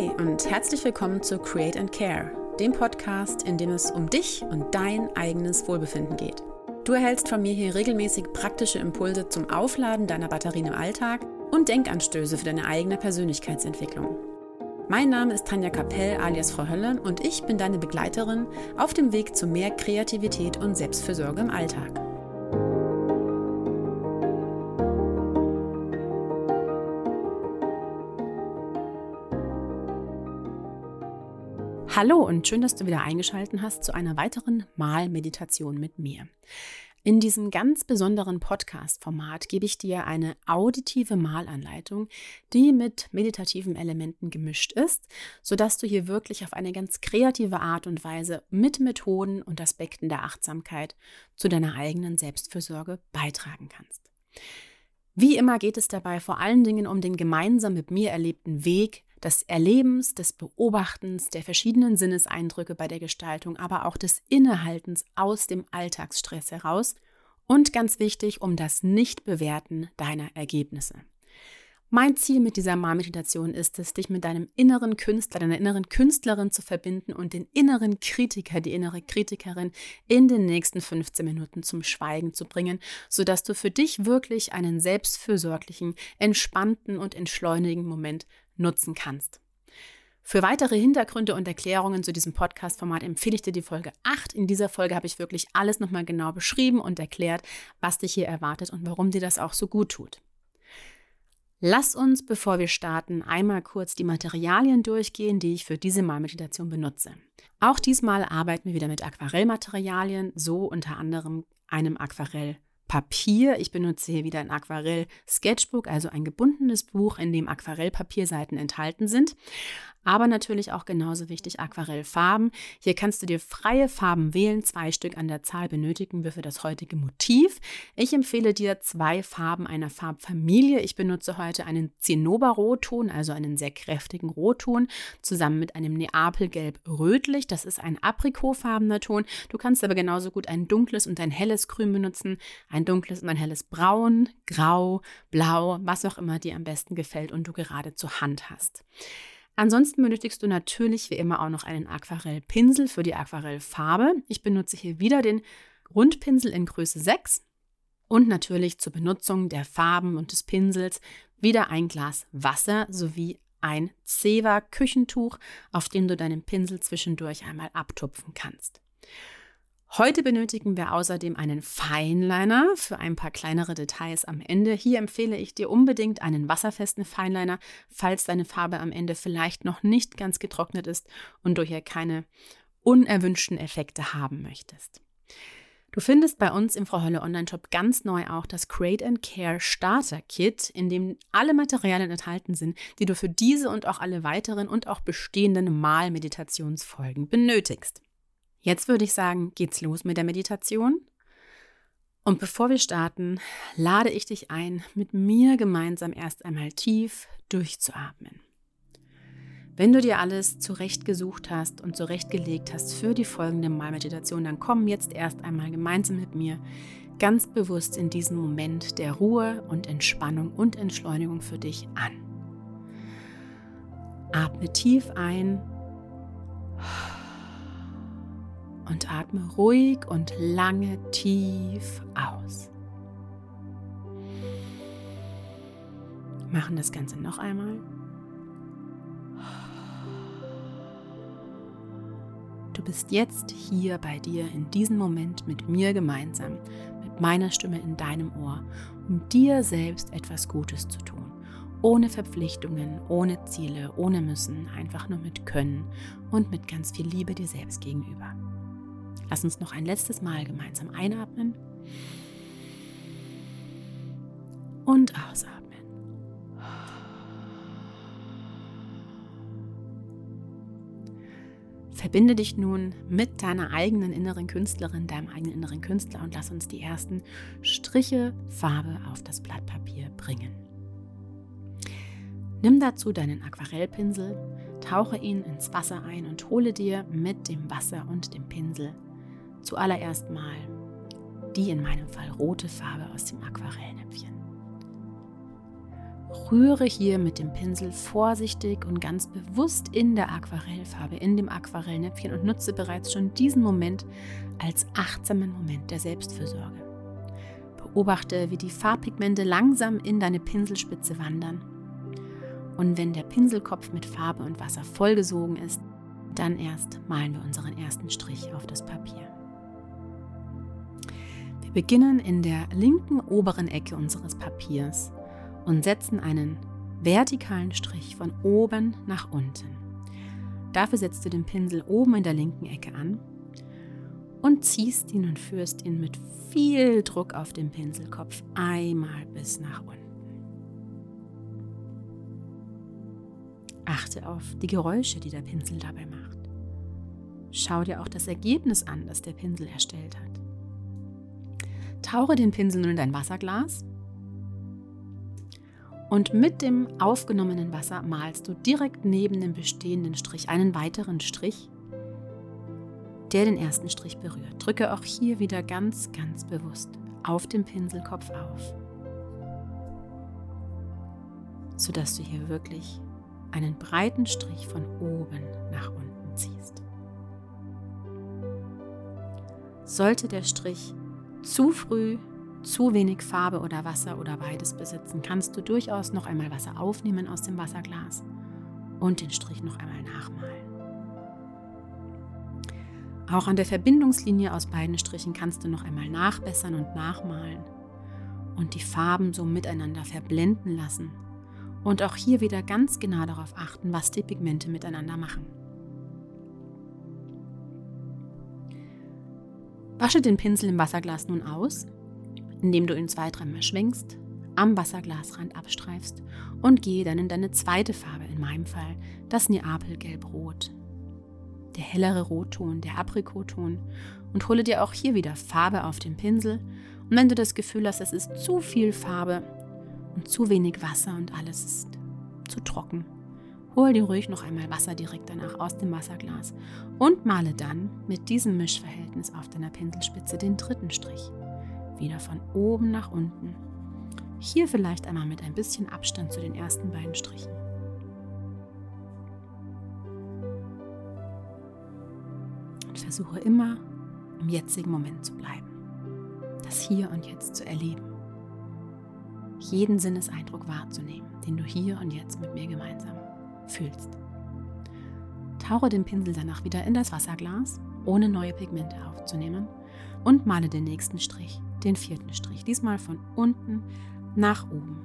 Hey und herzlich willkommen zu Create and Care, dem Podcast, in dem es um dich und dein eigenes Wohlbefinden geht. Du erhältst von mir hier regelmäßig praktische Impulse zum Aufladen deiner Batterien im Alltag und Denkanstöße für deine eigene Persönlichkeitsentwicklung. Mein Name ist Tanja Kapell alias Frau Hölle und ich bin deine Begleiterin auf dem Weg zu mehr Kreativität und Selbstfürsorge im Alltag. Hallo und schön, dass du wieder eingeschaltet hast zu einer weiteren Malmeditation mit mir. In diesem ganz besonderen Podcast-Format gebe ich dir eine auditive Malanleitung, die mit meditativen Elementen gemischt ist, sodass du hier wirklich auf eine ganz kreative Art und Weise mit Methoden und Aspekten der Achtsamkeit zu deiner eigenen Selbstfürsorge beitragen kannst. Wie immer geht es dabei vor allen Dingen um den gemeinsam mit mir erlebten Weg des Erlebens, des Beobachtens, der verschiedenen Sinneseindrücke bei der Gestaltung, aber auch des Innehaltens aus dem Alltagsstress heraus und ganz wichtig, um das Nichtbewerten deiner Ergebnisse. Mein Ziel mit dieser Malmeditation ist es, dich mit deinem inneren Künstler, deiner inneren Künstlerin zu verbinden und den inneren Kritiker, die innere Kritikerin in den nächsten 15 Minuten zum Schweigen zu bringen, sodass du für dich wirklich einen selbstfürsorglichen, entspannten und entschleunigen Moment nutzen kannst. Für weitere Hintergründe und Erklärungen zu diesem Podcast-Format empfehle ich dir die Folge 8. In dieser Folge habe ich wirklich alles nochmal genau beschrieben und erklärt, was dich hier erwartet und warum dir das auch so gut tut. Lass uns, bevor wir starten, einmal kurz die Materialien durchgehen, die ich für diese Malmeditation benutze. Auch diesmal arbeiten wir wieder mit Aquarellmaterialien, so unter anderem einem Aquarellpapier. Ich benutze hier wieder ein Aquarell-Sketchbook, also ein gebundenes Buch, in dem Aquarellpapierseiten enthalten sind aber natürlich auch genauso wichtig Aquarellfarben. Hier kannst du dir freie Farben wählen, zwei Stück an der Zahl benötigen wir für das heutige Motiv. Ich empfehle dir zwei Farben einer Farbfamilie. Ich benutze heute einen Zinnober-Rotton, also einen sehr kräftigen Rotton, zusammen mit einem Neapelgelb-Rötlich. Das ist ein aprikotfarbener Ton. Du kannst aber genauso gut ein dunkles und ein helles Grün benutzen, ein dunkles und ein helles Braun, Grau, Blau, was auch immer dir am besten gefällt und du gerade zur Hand hast. Ansonsten benötigst du natürlich wie immer auch noch einen Aquarellpinsel für die Aquarellfarbe. Ich benutze hier wieder den Rundpinsel in Größe 6 und natürlich zur Benutzung der Farben und des Pinsels wieder ein Glas Wasser sowie ein Zewa Küchentuch, auf dem du deinen Pinsel zwischendurch einmal abtupfen kannst. Heute benötigen wir außerdem einen Fineliner für ein paar kleinere Details am Ende. Hier empfehle ich dir unbedingt einen wasserfesten Fineliner, falls deine Farbe am Ende vielleicht noch nicht ganz getrocknet ist und du hier keine unerwünschten Effekte haben möchtest. Du findest bei uns im Frau Hölle Online-Shop ganz neu auch das Create and Care Starter Kit, in dem alle Materialien enthalten sind, die du für diese und auch alle weiteren und auch bestehenden Malmeditationsfolgen benötigst. Jetzt würde ich sagen, geht's los mit der Meditation. Und bevor wir starten, lade ich dich ein, mit mir gemeinsam erst einmal tief durchzuatmen. Wenn du dir alles zurechtgesucht hast und zurechtgelegt hast für die folgende Malmeditation, dann komm jetzt erst einmal gemeinsam mit mir ganz bewusst in diesen Moment der Ruhe und Entspannung und Entschleunigung für dich an. Atme tief ein und atme ruhig und lange tief aus. Machen das Ganze noch einmal. Du bist jetzt hier bei dir in diesem Moment mit mir gemeinsam, mit meiner Stimme in deinem Ohr, um dir selbst etwas Gutes zu tun. Ohne Verpflichtungen, ohne Ziele, ohne Müssen, einfach nur mit Können und mit ganz viel Liebe dir selbst gegenüber. Lass uns noch ein letztes Mal gemeinsam einatmen und ausatmen. Verbinde dich nun mit deiner eigenen inneren Künstlerin, deinem eigenen inneren Künstler und lass uns die ersten Striche Farbe auf das Blatt Papier bringen. Nimm dazu deinen Aquarellpinsel, tauche ihn ins Wasser ein und hole dir mit dem Wasser und dem Pinsel zuallererst mal die in meinem Fall rote Farbe aus dem Aquarellnäpfchen. rühre hier mit dem Pinsel vorsichtig und ganz bewusst in der Aquarellfarbe, in dem Aquarellnäpfchen und nutze bereits schon diesen Moment als achtsamen Moment der Selbstfürsorge. Beobachte, wie die Farbpigmente langsam in deine Pinselspitze wandern. Und wenn der Pinselkopf mit Farbe und Wasser vollgesogen ist, dann erst malen wir unseren ersten Strich auf das Papier. Beginnen in der linken oberen Ecke unseres Papiers und setzen einen vertikalen Strich von oben nach unten. Dafür setzt du den Pinsel oben in der linken Ecke an und ziehst ihn und führst ihn mit viel Druck auf den Pinselkopf einmal bis nach unten. Achte auf die Geräusche, die der Pinsel dabei macht. Schau dir auch das Ergebnis an, das der Pinsel erstellt hat. Tauche den Pinsel nun in dein Wasserglas und mit dem aufgenommenen Wasser malst du direkt neben dem bestehenden Strich einen weiteren Strich, der den ersten Strich berührt. Drücke auch hier wieder ganz, ganz bewusst auf dem Pinselkopf auf, sodass du hier wirklich einen breiten Strich von oben nach unten ziehst. Sollte der Strich zu früh zu wenig Farbe oder Wasser oder beides besitzen, kannst du durchaus noch einmal Wasser aufnehmen aus dem Wasserglas und den Strich noch einmal nachmalen. Auch an der Verbindungslinie aus beiden Strichen kannst du noch einmal nachbessern und nachmalen und die Farben so miteinander verblenden lassen. Und auch hier wieder ganz genau darauf achten, was die Pigmente miteinander machen. Wasche den Pinsel im Wasserglas nun aus indem du ihn zwei, dreimal schwenkst, am Wasserglasrand abstreifst und gehe dann in deine zweite Farbe, in meinem Fall das Neapelgelb-Rot. Der hellere Rotton, der Aprikotton und hole dir auch hier wieder Farbe auf den Pinsel. Und wenn du das Gefühl hast, es ist zu viel Farbe und zu wenig Wasser und alles ist zu trocken, hol dir ruhig noch einmal Wasser direkt danach aus dem Wasserglas und male dann mit diesem Mischverhältnis auf deiner Pinselspitze den dritten Strich wieder von oben nach unten. Hier vielleicht einmal mit ein bisschen Abstand zu den ersten beiden Strichen. Und versuche immer im jetzigen Moment zu bleiben. Das Hier und Jetzt zu erleben. Jeden Sinneseindruck wahrzunehmen, den du hier und jetzt mit mir gemeinsam fühlst. Tauche den Pinsel danach wieder in das Wasserglas, ohne neue Pigmente aufzunehmen, und male den nächsten Strich den vierten Strich, diesmal von unten nach oben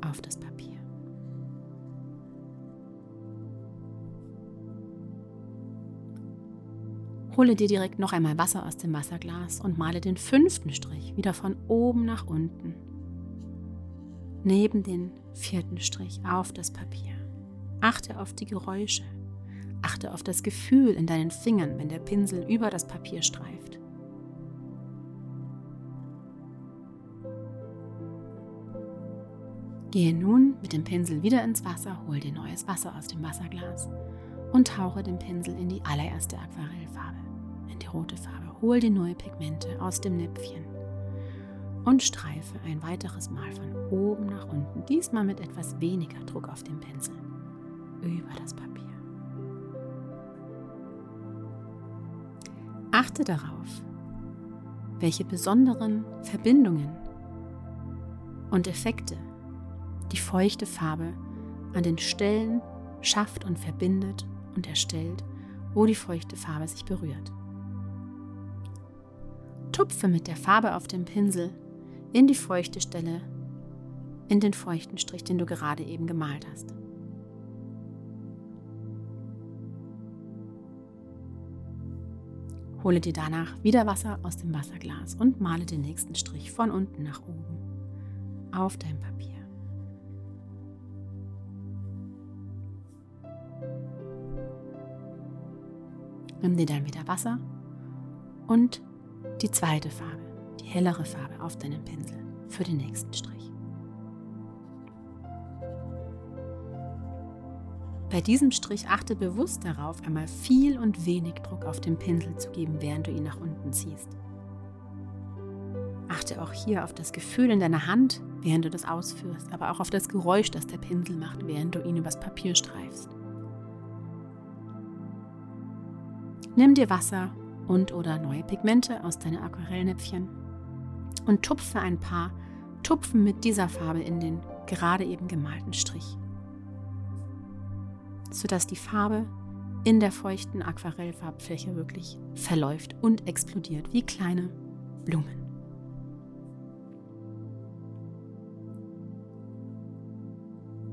auf das Papier. Hole dir direkt noch einmal Wasser aus dem Wasserglas und male den fünften Strich wieder von oben nach unten neben den vierten Strich auf das Papier. Achte auf die Geräusche, Achte auf das Gefühl in deinen Fingern, wenn der Pinsel über das Papier streift. Gehe nun mit dem Pinsel wieder ins Wasser, hol dir neues Wasser aus dem Wasserglas und tauche den Pinsel in die allererste Aquarellfarbe, in die rote Farbe. Hol dir neue Pigmente aus dem Näpfchen und streife ein weiteres Mal von oben nach unten, diesmal mit etwas weniger Druck auf dem Pinsel, über das Papier. Achte darauf, welche besonderen Verbindungen und Effekte die feuchte Farbe an den Stellen schafft und verbindet und erstellt, wo die feuchte Farbe sich berührt. Tupfe mit der Farbe auf dem Pinsel in die feuchte Stelle, in den feuchten Strich, den du gerade eben gemalt hast. Hole dir danach wieder Wasser aus dem Wasserglas und male den nächsten Strich von unten nach oben auf dein Papier. Nimm dir dann wieder Wasser und die zweite Farbe, die hellere Farbe auf deinen Pinsel für den nächsten Strich. Bei diesem Strich achte bewusst darauf, einmal viel und wenig Druck auf den Pinsel zu geben, während du ihn nach unten ziehst. Achte auch hier auf das Gefühl in deiner Hand, während du das ausführst, aber auch auf das Geräusch, das der Pinsel macht, während du ihn übers Papier streifst. Nimm dir Wasser und oder neue Pigmente aus deinen Aquarellnäpfchen und tupfe ein paar Tupfen mit dieser Farbe in den gerade eben gemalten Strich, sodass die Farbe in der feuchten Aquarellfarbfläche wirklich verläuft und explodiert wie kleine Blumen.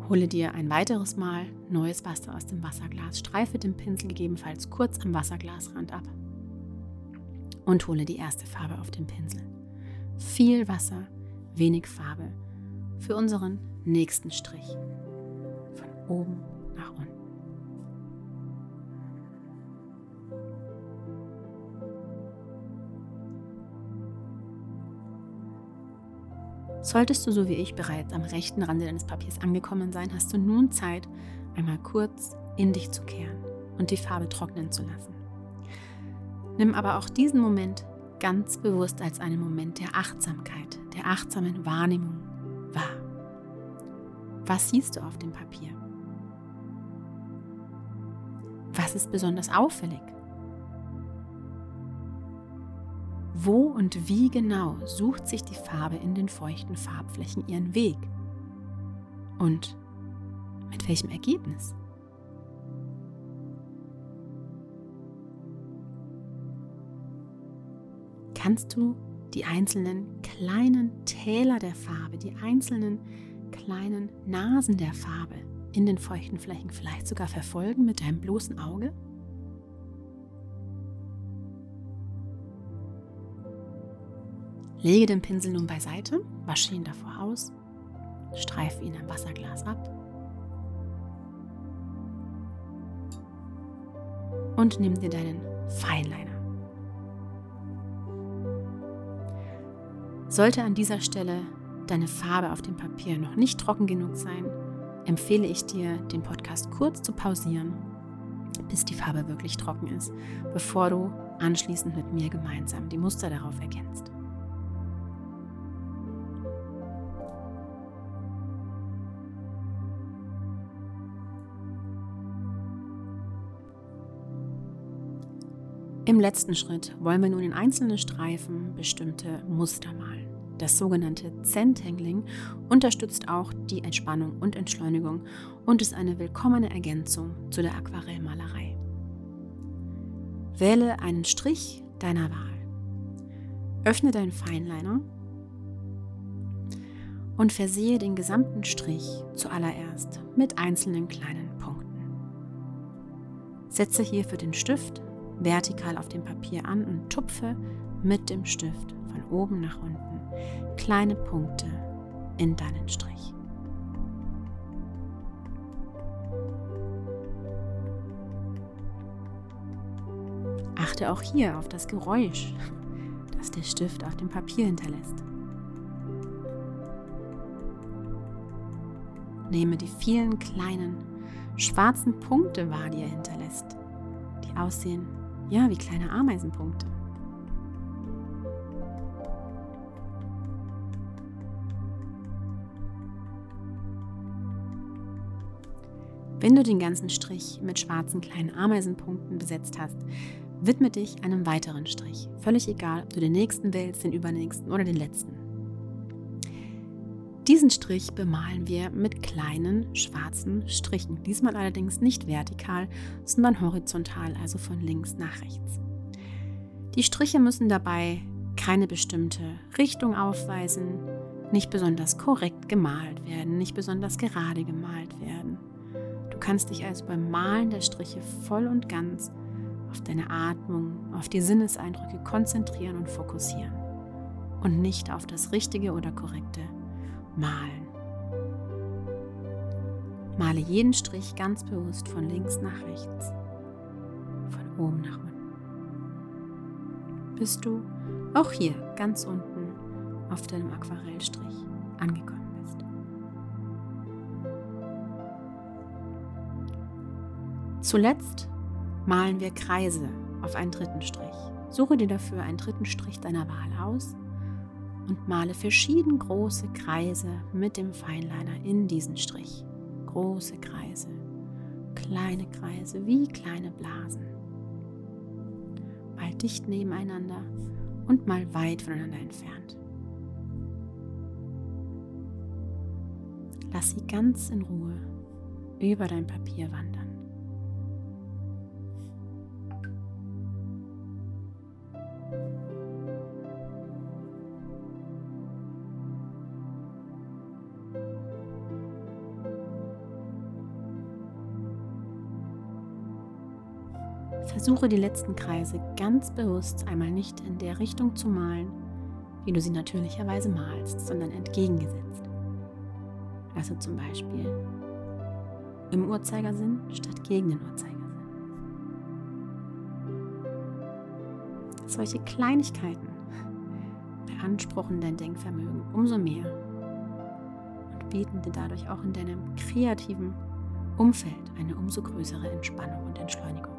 Hole dir ein weiteres Mal neues Wasser aus dem Wasserglas, streife den Pinsel gegebenenfalls kurz am Wasserglasrand ab und hole die erste Farbe auf den Pinsel. Viel Wasser, wenig Farbe für unseren nächsten Strich. Von oben nach unten. Solltest du so wie ich bereits am rechten Rande deines Papiers angekommen sein, hast du nun Zeit, einmal kurz in dich zu kehren und die Farbe trocknen zu lassen. Nimm aber auch diesen Moment ganz bewusst als einen Moment der Achtsamkeit, der achtsamen Wahrnehmung wahr. Was siehst du auf dem Papier? Was ist besonders auffällig? Wo und wie genau sucht sich die Farbe in den feuchten Farbflächen ihren Weg? Und mit welchem Ergebnis? Kannst du die einzelnen kleinen Täler der Farbe, die einzelnen kleinen Nasen der Farbe in den feuchten Flächen vielleicht sogar verfolgen mit deinem bloßen Auge? Lege den Pinsel nun beiseite, wasche ihn davor aus, streife ihn am Wasserglas ab und nimm dir deinen Feinliner. Sollte an dieser Stelle deine Farbe auf dem Papier noch nicht trocken genug sein, empfehle ich dir, den Podcast kurz zu pausieren, bis die Farbe wirklich trocken ist, bevor du anschließend mit mir gemeinsam die Muster darauf ergänzt. Im letzten Schritt wollen wir nun in einzelnen Streifen bestimmte Muster malen. Das sogenannte Zentangling unterstützt auch die Entspannung und Entschleunigung und ist eine willkommene Ergänzung zu der Aquarellmalerei. Wähle einen Strich deiner Wahl. Öffne deinen Feinliner und versehe den gesamten Strich zuallererst mit einzelnen kleinen Punkten. Setze hier für den Stift vertikal auf dem Papier an und tupfe mit dem Stift von oben nach unten kleine Punkte in deinen Strich. Achte auch hier auf das Geräusch, das der Stift auf dem Papier hinterlässt. Nehme die vielen kleinen schwarzen Punkte wahr, die er hinterlässt, die aussehen ja, wie kleine Ameisenpunkte. Wenn du den ganzen Strich mit schwarzen kleinen Ameisenpunkten besetzt hast, widme dich einem weiteren Strich. Völlig egal, ob du den nächsten wählst, den übernächsten oder den letzten. Diesen Strich bemalen wir mit kleinen schwarzen Strichen. Diesmal allerdings nicht vertikal, sondern horizontal, also von links nach rechts. Die Striche müssen dabei keine bestimmte Richtung aufweisen, nicht besonders korrekt gemalt werden, nicht besonders gerade gemalt werden. Du kannst dich also beim Malen der Striche voll und ganz auf deine Atmung, auf die Sinneseindrücke konzentrieren und fokussieren und nicht auf das Richtige oder Korrekte malen. Male jeden Strich ganz bewusst von links nach rechts, von oben nach unten. Bis du auch hier ganz unten auf deinem Aquarellstrich angekommen bist. Zuletzt malen wir Kreise auf einen dritten Strich. Suche dir dafür einen dritten Strich deiner Wahl aus und male verschieden große Kreise mit dem Feinliner in diesen Strich. Große Kreise, kleine Kreise wie kleine Blasen. Mal dicht nebeneinander und mal weit voneinander entfernt. Lass sie ganz in Ruhe über dein Papier wandern. Versuche die letzten Kreise ganz bewusst einmal nicht in der Richtung zu malen, wie du sie natürlicherweise malst, sondern entgegengesetzt. Also zum Beispiel im Uhrzeigersinn statt gegen den Uhrzeigersinn. Solche Kleinigkeiten beanspruchen dein Denkvermögen umso mehr und bieten dir dadurch auch in deinem kreativen Umfeld eine umso größere Entspannung und Entschleunigung.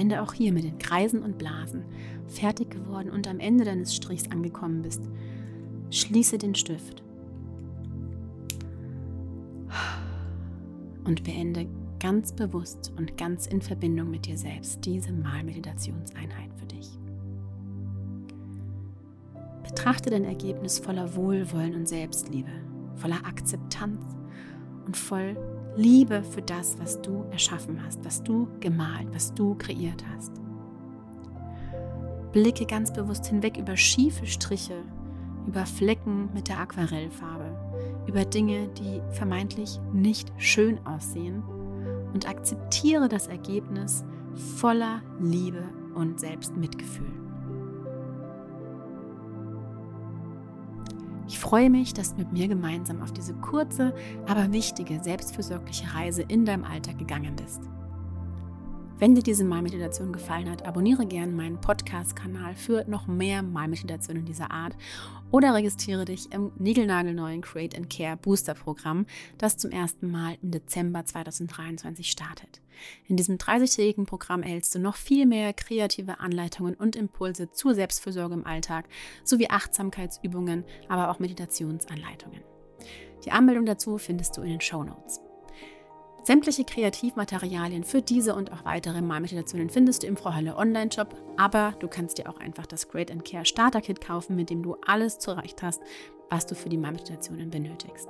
Wenn du auch hier mit den Kreisen und Blasen. Fertig geworden und am Ende deines Strichs angekommen bist, schließe den Stift. Und beende ganz bewusst und ganz in Verbindung mit dir selbst diese Malmeditationseinheit für dich. Betrachte dein Ergebnis voller Wohlwollen und Selbstliebe, voller Akzeptanz und voll Liebe für das, was du erschaffen hast, was du gemalt, was du kreiert hast. Blicke ganz bewusst hinweg über schiefe Striche, über Flecken mit der Aquarellfarbe, über Dinge, die vermeintlich nicht schön aussehen und akzeptiere das Ergebnis voller Liebe und Selbstmitgefühl. Ich freue mich, dass du mit mir gemeinsam auf diese kurze, aber wichtige, selbstfürsorgliche Reise in deinem Alltag gegangen bist. Wenn dir diese Malmeditation gefallen hat, abonniere gerne meinen Podcast-Kanal für noch mehr Malmeditationen dieser Art oder registriere dich im niegelnagelneuen Create and Care Booster Programm, das zum ersten Mal im Dezember 2023 startet. In diesem 30-tägigen Programm erhältst du noch viel mehr kreative Anleitungen und Impulse zur Selbstfürsorge im Alltag sowie Achtsamkeitsübungen, aber auch Meditationsanleitungen. Die Anmeldung dazu findest du in den Show Notes. Sämtliche Kreativmaterialien für diese und auch weitere Malmeditationen findest du im Frau Hölle Online-Shop, aber du kannst dir auch einfach das Great and Care Starter Kit kaufen, mit dem du alles zurecht hast, was du für die Malmeditationen benötigst.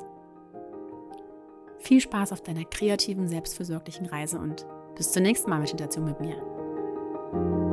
Viel Spaß auf deiner kreativen, selbstfürsorglichen Reise und bis zur nächsten Malmeditation mit mir.